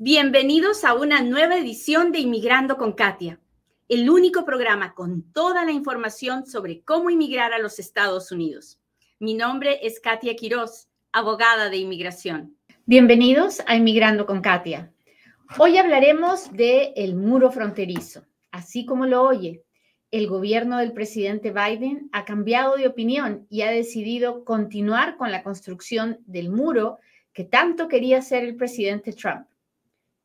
Bienvenidos a una nueva edición de Inmigrando con Katia, el único programa con toda la información sobre cómo inmigrar a los Estados Unidos. Mi nombre es Katia Quiroz, abogada de inmigración. Bienvenidos a Inmigrando con Katia. Hoy hablaremos de el muro fronterizo, así como lo oye. El gobierno del presidente Biden ha cambiado de opinión y ha decidido continuar con la construcción del muro que tanto quería hacer el presidente Trump.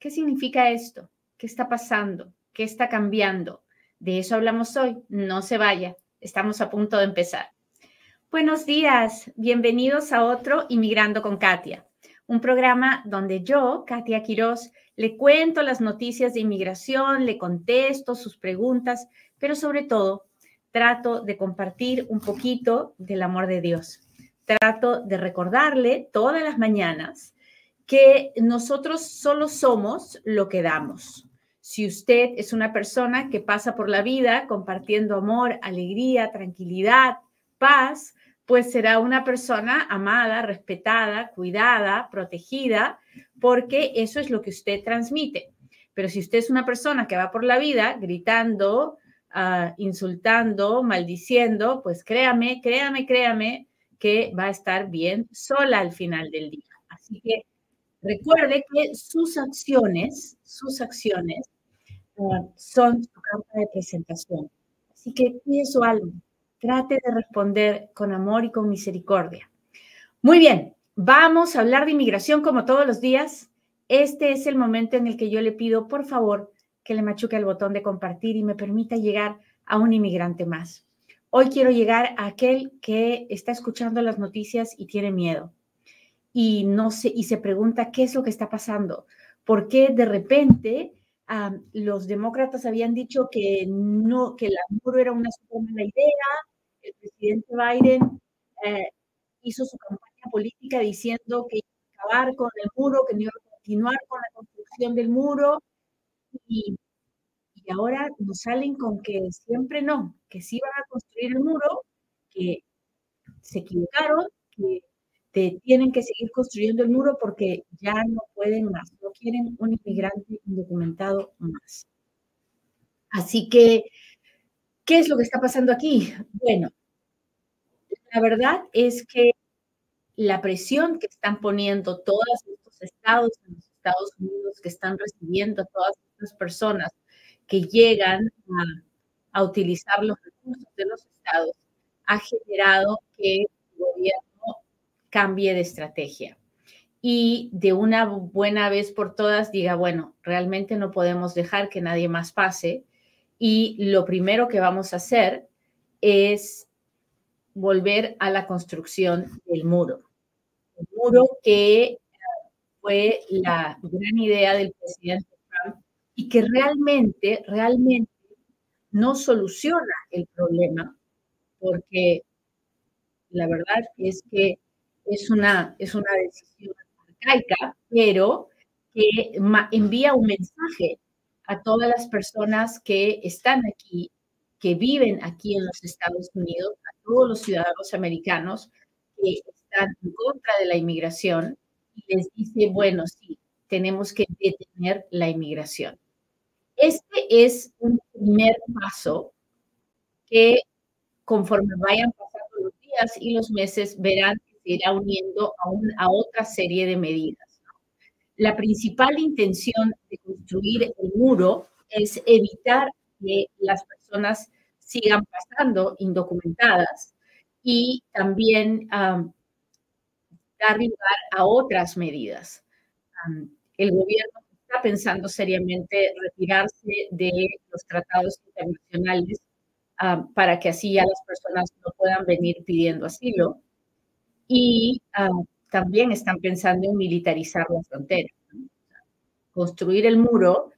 ¿Qué significa esto? ¿Qué está pasando? ¿Qué está cambiando? De eso hablamos hoy. No se vaya. Estamos a punto de empezar. Buenos días. Bienvenidos a otro Inmigrando con Katia, un programa donde yo, Katia Quiroz, le cuento las noticias de inmigración, le contesto sus preguntas, pero sobre todo trato de compartir un poquito del amor de Dios. Trato de recordarle todas las mañanas que nosotros solo somos lo que damos. Si usted es una persona que pasa por la vida compartiendo amor, alegría, tranquilidad, paz, pues será una persona amada, respetada, cuidada, protegida, porque eso es lo que usted transmite. Pero si usted es una persona que va por la vida gritando, ah, insultando, maldiciendo, pues créame, créame, créame que va a estar bien sola al final del día. Así que Recuerde que sus acciones, sus acciones uh, son su carta de presentación. Así que cuide su alma. Trate de responder con amor y con misericordia. Muy bien, vamos a hablar de inmigración como todos los días. Este es el momento en el que yo le pido, por favor, que le machuque el botón de compartir y me permita llegar a un inmigrante más. Hoy quiero llegar a aquel que está escuchando las noticias y tiene miedo y no se, y se pregunta qué es lo que está pasando, por qué de repente los demócratas habían dicho que no, que el muro era una super mala idea, el presidente Biden eh, hizo su campaña política diciendo que iba a acabar con el muro, que no iba a continuar con la construcción del muro, y, y ahora nos salen con que siempre no, que sí van a construir el muro, que se equivocaron, que tienen que seguir construyendo el muro porque ya no pueden más, no quieren un inmigrante indocumentado más. Así que, ¿qué es lo que está pasando aquí? Bueno, la verdad es que la presión que están poniendo todos estos estados en los Estados Unidos que están recibiendo a todas estas personas que llegan a, a utilizar los recursos de los estados ha generado que el gobierno cambie de estrategia y de una buena vez por todas diga, bueno, realmente no podemos dejar que nadie más pase y lo primero que vamos a hacer es volver a la construcción del muro. El muro que fue la gran idea del presidente Trump y que realmente, realmente no soluciona el problema porque la verdad es que es una, es una decisión arcaica, pero que envía un mensaje a todas las personas que están aquí, que viven aquí en los Estados Unidos, a todos los ciudadanos americanos que están en contra de la inmigración y les dice, bueno, sí, tenemos que detener la inmigración. Este es un primer paso que conforme vayan pasando los días y los meses verán se irá uniendo a, a otra serie de medidas. La principal intención de construir el muro es evitar que las personas sigan pasando indocumentadas y también dar lugar a otras medidas. el gobierno está pensando seriamente retirarse de los tratados internacionales para que así ya las personas no puedan venir pidiendo asilo y ah, también están pensando en militarizar la frontera, construir el muro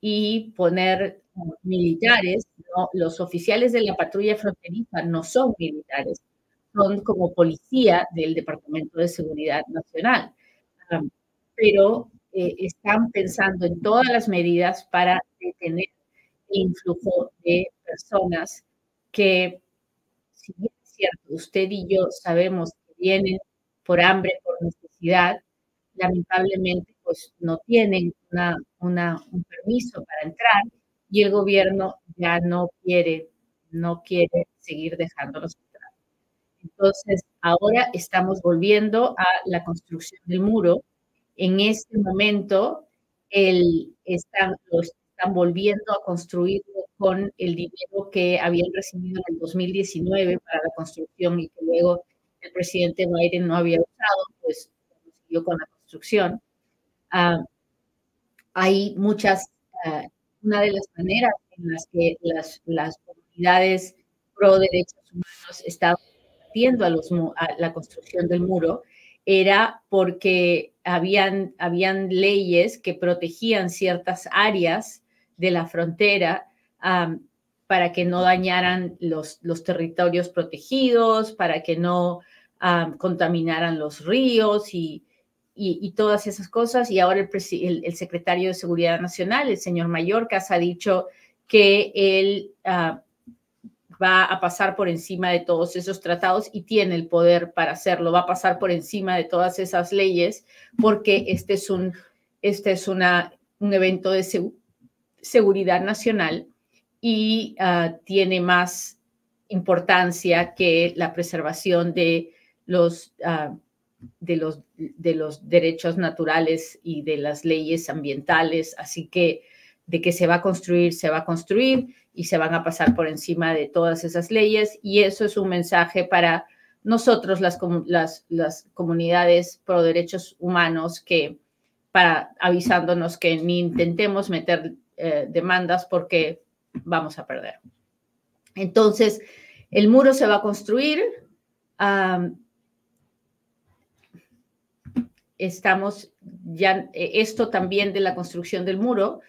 y poner militares. Los oficiales de la patrulla fronteriza no son militares, son como policía del Departamento de Seguridad Nacional, pero eh, están pensando en todas las medidas para detener el influjo de personas que, si cierto, usted y yo sabemos que vienen por hambre, por necesidad, lamentablemente pues no tienen una, un permiso para entrar y el gobierno ya no quiere, no quiere seguir dejándolos entrar. Entonces, ahora estamos volviendo a la construcción del muro. En este momento, el, están, están volviendo a construir con el dinero que habían recibido en el 2019 para la construcción y que luego el presidente Biden no había usado, pues siguió con la construcción. Ah, hay muchas, ah, una de las maneras en las que las, las comunidades pro derechos humanos estaban haciendo a, los, a la construcción del muro era porque habían, habían leyes que protegían ciertas áreas de la frontera para que no dañaran los, los, territorios protegidos, para que no contaminaran los ríos y, y, todas esas cosas. Y ahora el, el, secretario de Seguridad Nacional, el señor Mayorkas, ha dicho que él ah, va a pasar por encima de todos esos tratados y tiene el poder para hacerlo, va a pasar por encima de todas esas leyes porque este es un, este es una, un evento de seguridad nacional y ah, tiene más importancia que la preservación de los, ah, de, los, de los derechos naturales y de las leyes ambientales. Así que de que se va a construir, se va a construir y se van a pasar por encima de todas esas leyes. Y eso es un mensaje para nosotros, las, las, las comunidades pro derechos humanos, que para avisándonos que ni intentemos meter eh, demandas porque vamos a perder. Entonces, el muro se va a construir. estamos ya, eh, esto también de la construcción del muro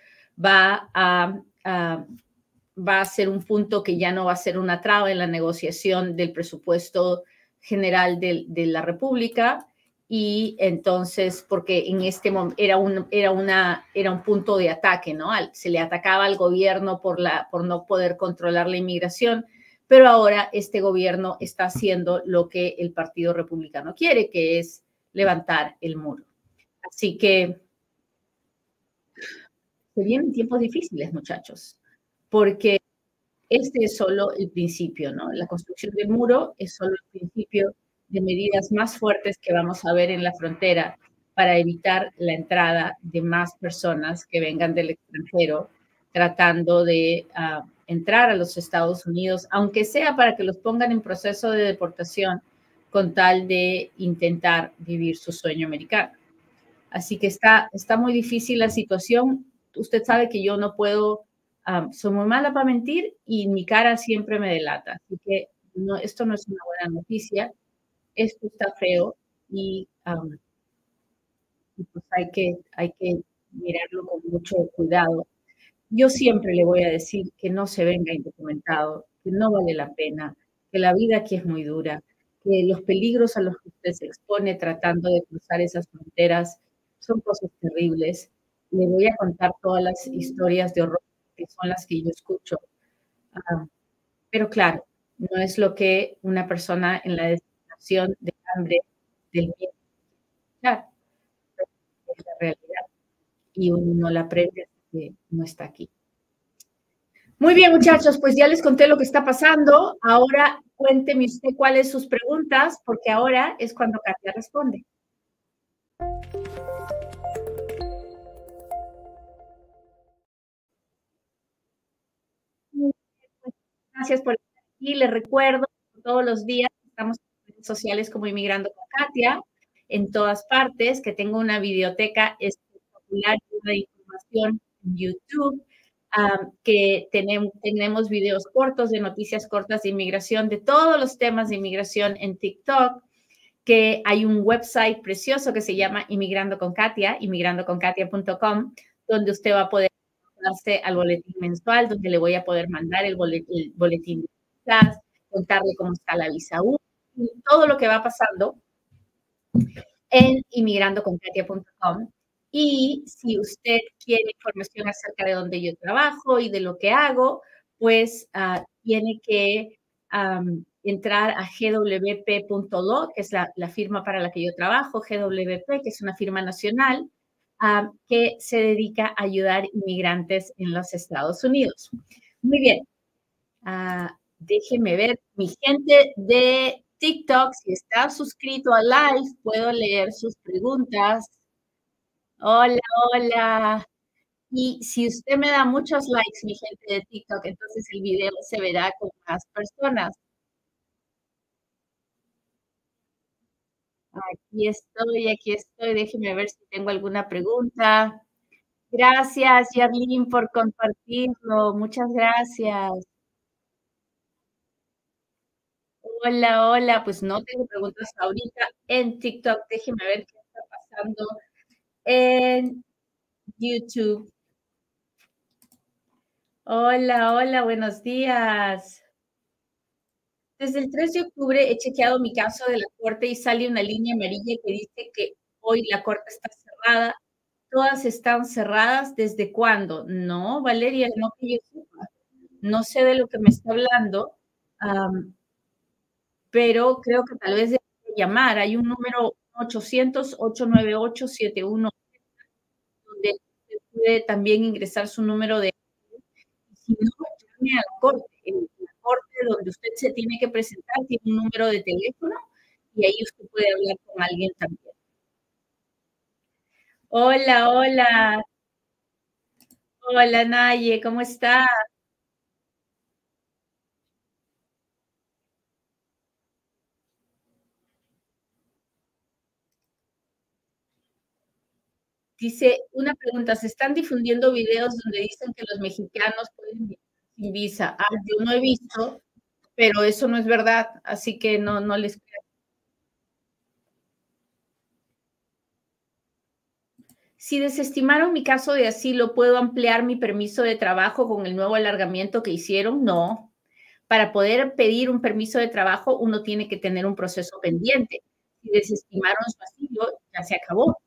va a, va a ser un punto que ya no va a ser una traba en la negociación del presupuesto general de la República y entonces, porque en este momento era un, era, una, era un punto de ataque, ¿no? Se le atacaba al gobierno por, la, por no poder controlar la inmigración, pero ahora este gobierno está haciendo lo que el Partido Republicano quiere, que es levantar el muro. Así que se vienen tiempos difíciles, muchachos, porque este es solo el principio, ¿no? La construcción del muro es solo el principio de medidas más fuertes que vamos a ver en la frontera para evitar la entrada de más personas que vengan del extranjero tratando de ah, entrar a los Estados Unidos, aunque sea para que los pongan en proceso de deportación con tal de intentar vivir su sueño americano. Así que está, está muy difícil la situación. Usted sabe que yo no puedo, ah, soy muy mala para mentir y mi cara siempre me delata. Así que no, esto no es una buena noticia esto está feo y, pues hay que, hay que mirarlo con mucho cuidado. Yo siempre le voy a decir que no se venga indocumentado, que no vale la pena, que la vida aquí es muy dura, que los peligros a los que usted se expone tratando de cruzar esas fronteras son cosas terribles. Le voy a contar todas las historias de horror que son las que yo escucho. pero claro, no es lo que una persona en la de hambre del bien. Es la realidad. Y uno no la aprende que no está aquí. Muy bien, muchachos, pues ya les conté lo que está pasando. Ahora cuénteme usted cuáles sus preguntas, porque ahora es cuando Katia responde. Gracias por estar aquí. Les recuerdo todos los días estamos sociales como Inmigrando con Katia, en todas partes, que tengo una biblioteca espectacular de información en YouTube, que tenemos, tenemos videos cortos de noticias cortas de inmigración, de todos los temas de inmigración en TikTok, que hay un website precioso que se llama Inmigrando con Katia, inmigrandoconkatia.com, donde usted va a poder darse al boletín mensual, donde le voy a poder mandar el boletín, de visas, contarle cómo está la visa U, todo lo que va pasando en inmigrandoconkatia.com. Y si usted quiere información acerca de dónde yo trabajo y de lo que hago, pues ah, tiene que entrar a gwp.lo, que es la, firma para la que yo trabajo, GWP, que es una firma nacional, que se dedica a ayudar inmigrantes en los Estados Unidos. Muy bien. Uh, déjeme ver, mi gente de TikTok, si está suscrito a Live, puedo leer sus preguntas. Hola, hola. Y si usted me da muchos likes, mi gente de TikTok, entonces el video se verá con más personas. Aquí estoy, aquí estoy. Déjeme ver si tengo alguna pregunta. Gracias, Yarlin, por compartirlo. Muchas gracias. Hola, hola. Pues no tengo preguntas ahorita en TikTok. Déjeme ver qué está pasando en YouTube. Hola, hola, buenos días. Desde el 3 de octubre he chequeado mi caso de la corte y sale una línea amarilla que dice que hoy la corte está cerrada. Todas están cerradas. ¿Desde cuándo? No, Valeria, no que yo. No sé de lo que me está hablando, pero creo que tal vez debe llamar. Hay un número 800-898-71 donde puede también ingresar su número de... Si no, llame a la corte donde usted se tiene que presentar tiene un número de teléfono y ahí usted puede hablar con alguien también. Hola, hola. Hola, Naye, ¿cómo está? Dice, una pregunta, ¿se están difundiendo videos donde dicen que los mexicanos pueden vivir sin visa? Ah, yo no he visto, pero eso no es verdad, así que no, no les. Si desestimaron mi caso de asilo, ¿puedo ampliar mi permiso de trabajo con el nuevo alargamiento que hicieron? No. Para poder pedir un permiso de trabajo, uno tiene que tener un proceso pendiente. Si desestimaron su asilo, ya se acabó,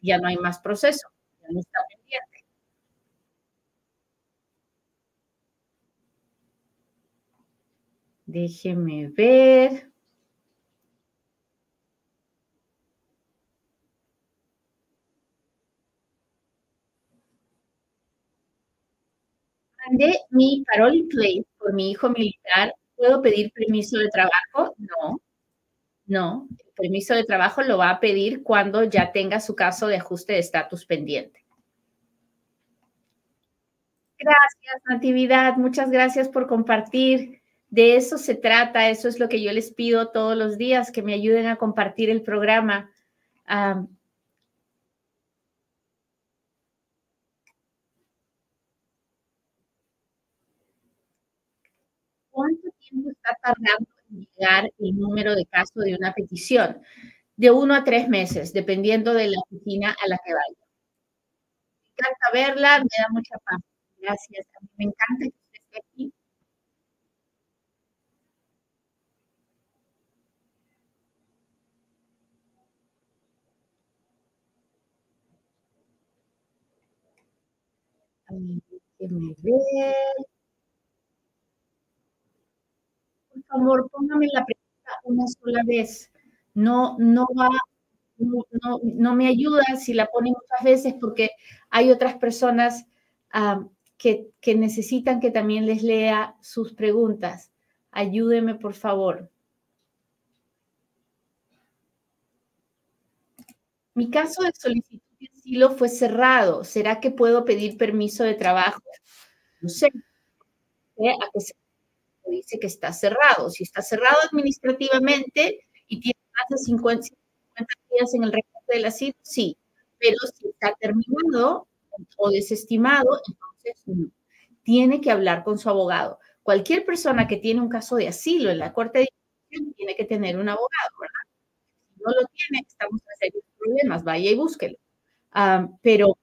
ya no hay, más proceso, ya no está pendiente. Déjeme ver. Mandé mi parole play por mi hijo militar. ¿Puedo pedir permiso de trabajo? No, no. El permiso de trabajo lo va a pedir cuando ya tenga su caso de ajuste de estatus pendiente. Gracias, Natividad. Muchas gracias por compartir. De eso se trata, eso es lo que yo les pido todos los días, que me ayuden a compartir el programa. ¿Cuánto tiempo está tardando llegar el número de caso de una petición? De uno a tres meses, dependiendo de la oficina a la que vaya. Me encanta verla, me da mucha paz. Gracias. A mí me encanta que usted esté aquí ver. Por favor, póngame la pregunta una sola vez. No, no va, no, no, me ayuda si la pone muchas veces porque hay otras personas que, que necesitan que también les lea sus preguntas. Ayúdeme, por favor. Mi caso de solicitud asilo fue cerrado. ¿Será que puedo pedir permiso de trabajo? No sé. ¿A qué se dice que está cerrado? Si está cerrado administrativamente y tiene más de 50, días en el recorte del asilo, sí. Pero si está terminado o desestimado, entonces no. Tiene que hablar con su abogado. Cualquier persona que tiene un caso de asilo en la Corte de Inmigración tiene que tener un abogado, ¿verdad? Si no lo tiene, estamos en serios problemas. Vaya y búsquelo pero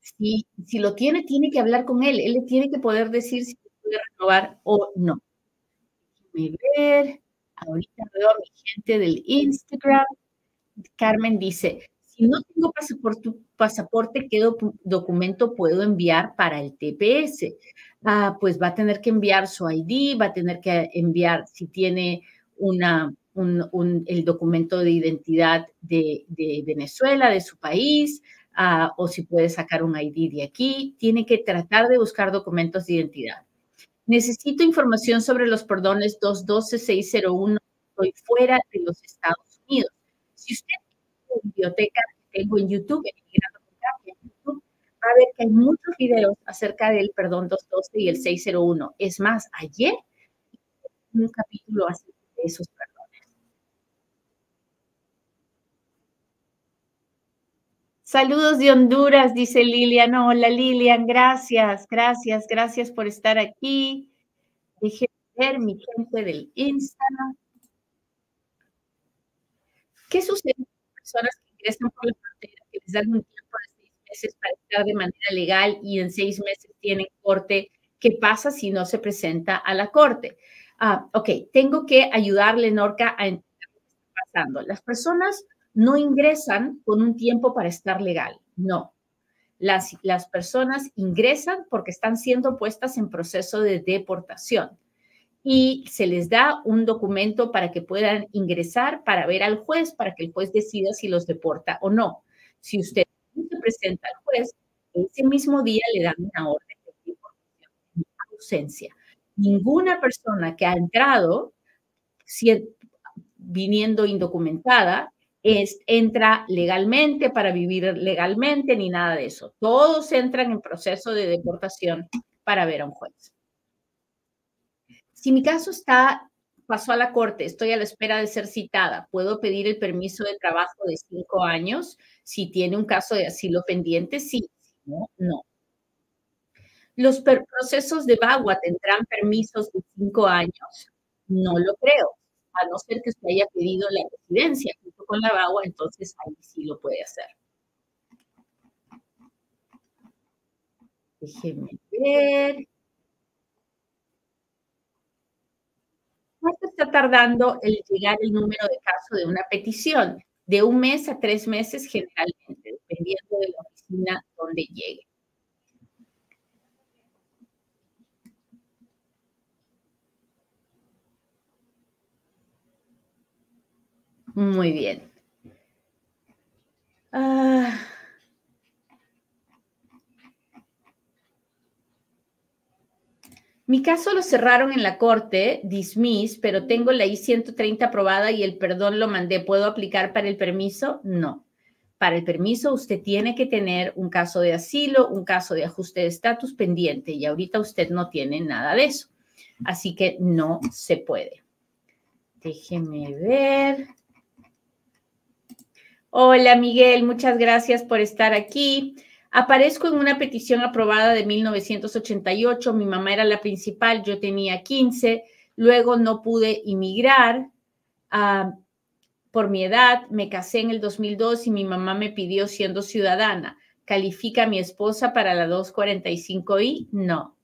si, si, lo tiene, tiene que hablar con él. Él le tiene que poder decir si renovar o no. Déjame ver. Ahorita veo mi gente del Instagram. Carmen dice, si no tengo pasaporte, ¿qué documento puedo enviar para el TPS? Ah, pues va a tener que enviar su ID, va a tener que enviar si tiene el documento de identidad de, Venezuela, de su país, ah, o si puede sacar un ID de aquí, tiene que tratar de buscar documentos de identidad. Necesito información sobre los perdones 212-601. Estoy fuera de los Estados Unidos. Si usted tiene la biblioteca tengo en YouTube, en YouTube, va a ver que hay muchos videos acerca del perdón 212 y el 601. Es más, ayer un capítulo acerca de esos perdones. Saludos de Honduras, dice Lilian. Hola Lilian, gracias, gracias, gracias por estar aquí. Déjenme ver mi gente del Instagram. ¿Qué sucede con personas que ingresan por la frontera, que les dan un tiempo de seis meses para estar de manera legal y en seis meses tienen corte? ¿Qué pasa si no se presenta a la corte? Ah, ok, tengo que ayudarle, Norca, a entender lo que está pasando. Las personas no ingresan con un tiempo para estar legal, no. Las, las personas ingresan porque están siendo puestas en proceso de deportación y se les da un documento para que puedan ingresar para ver al juez, para que el juez decida si los deporta o no. Si usted se presenta al juez, ese mismo día le dan una orden de deportación en ausencia. Ninguna persona que ha entrado viniendo indocumentada es, entra legalmente para vivir legalmente ni nada de eso. Todos entran en proceso de deportación para ver a un juez. Si mi caso está, pasó a la corte, estoy a la espera de ser citada, puedo pedir el permiso de trabajo de cinco años. Si tiene un caso de asilo pendiente, sí. no, no. ¿Los procesos de VAWA tendrán permisos de cinco años? No lo creo a no ser que usted haya pedido la residencia junto con la BAGUA, entonces ahí sí lo puede hacer. Déjenme ver. ¿Cuánto está tardando el llegar el número de caso de una petición? De un mes a tres meses generalmente, dependiendo de la oficina donde llegue. Muy bien. Ah. Mi caso lo cerraron en la corte, dismiss, pero tengo la I-130 aprobada y el perdón lo mandé. ¿Puedo aplicar para el permiso? No. Para el permiso usted tiene que tener un caso de asilo, un caso de ajuste de estatus pendiente y ahorita usted no tiene nada de eso. Así que no se puede. Déjeme ver. Hola Miguel, muchas gracias por estar aquí. Aparezco en una petición aprobada de 1988. Mi mamá era la principal, yo tenía 15. Luego no pude inmigrar ah, por mi edad. Me casé en el 2002 y mi mamá me pidió siendo ciudadana. ¿Califica a mi esposa para la 245I? No,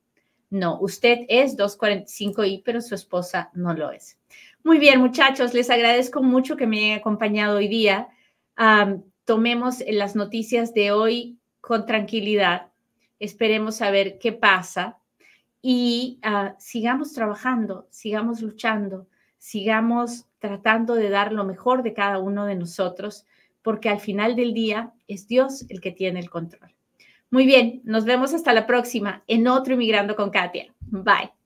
no. Usted es 245I, pero su esposa no lo es. Muy bien, muchachos, les agradezco mucho que me hayan acompañado hoy día tomemos las noticias de hoy con tranquilidad, esperemos saber qué pasa y ah, sigamos trabajando, sigamos luchando, sigamos tratando de dar lo mejor de cada uno de nosotros, porque al final del día es Dios el que tiene el control. Muy bien, nos vemos hasta la próxima en otro Inmigrando con Katia. Bye.